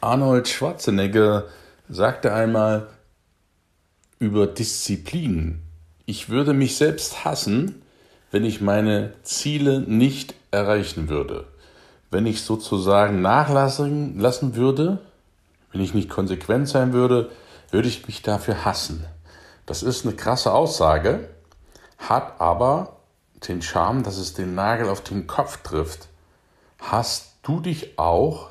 Arnold Schwarzenegger sagte einmal über Disziplin, ich würde mich selbst hassen, wenn ich meine Ziele nicht erreichen würde. Wenn ich sozusagen nachlassen lassen würde, wenn ich nicht konsequent sein würde, würde ich mich dafür hassen. Das ist eine krasse Aussage, hat aber den Charme, dass es den Nagel auf den Kopf trifft. Hast du dich auch,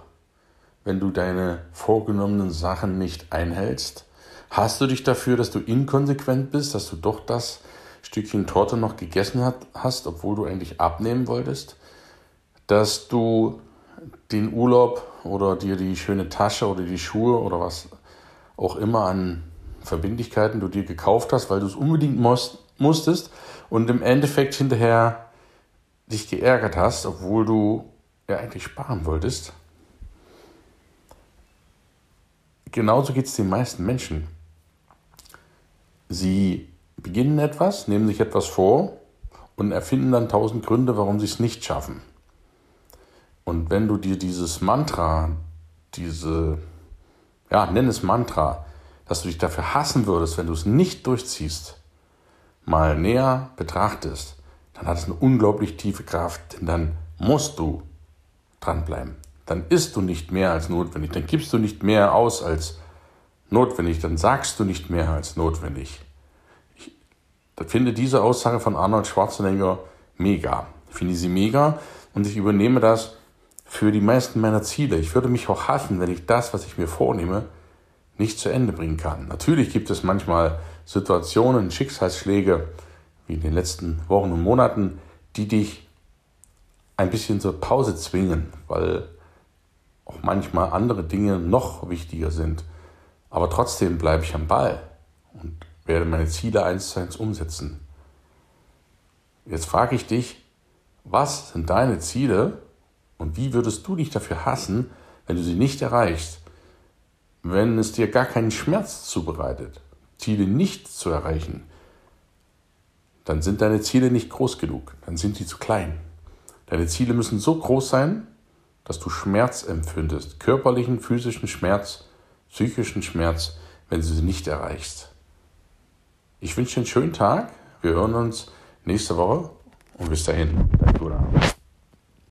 wenn du deine vorgenommenen Sachen nicht einhältst? Hast du dich dafür, dass du inkonsequent bist, dass du doch das Stückchen Torte noch gegessen hast, obwohl du eigentlich abnehmen wolltest? Dass du den Urlaub oder dir die schöne Tasche oder die Schuhe oder was auch immer an Verbindlichkeiten du dir gekauft hast, weil du es unbedingt musstest und im Endeffekt hinterher dich geärgert hast, obwohl du ja eigentlich sparen wolltest. Genauso geht es den meisten Menschen. Sie beginnen etwas, nehmen sich etwas vor und erfinden dann tausend Gründe, warum sie es nicht schaffen. Und wenn du dir dieses Mantra, diese, ja, nenn es Mantra, dass du dich dafür hassen würdest, wenn du es nicht durchziehst, mal näher betrachtest, dann hat es eine unglaublich tiefe Kraft, denn dann musst du dranbleiben. Dann isst du nicht mehr als notwendig, dann gibst du nicht mehr aus als notwendig, dann sagst du nicht mehr als notwendig. Ich finde diese Aussage von Arnold Schwarzenegger mega. Ich finde sie mega und ich übernehme das für die meisten meiner Ziele. Ich würde mich auch hassen, wenn ich das, was ich mir vornehme, nicht zu Ende bringen kann. Natürlich gibt es manchmal Situationen, Schicksalsschläge, wie in den letzten Wochen und Monaten, die dich ein bisschen zur Pause zwingen, weil manchmal andere Dinge noch wichtiger sind. Aber trotzdem bleibe ich am Ball und werde meine Ziele eins zu eins umsetzen. Jetzt frage ich dich, was sind deine Ziele und wie würdest du dich dafür hassen, wenn du sie nicht erreichst? wenn es dir gar keinen Schmerz zubereitet, Ziele nicht zu erreichen, dann sind deine Ziele nicht groß genug, dann sind sie zu klein. Deine Ziele müssen so groß sein, dass du Schmerz empfindest, körperlichen, physischen Schmerz, psychischen Schmerz, wenn du sie nicht erreichst. Ich wünsche dir einen schönen Tag. Wir hören uns nächste Woche und bis dahin, dein.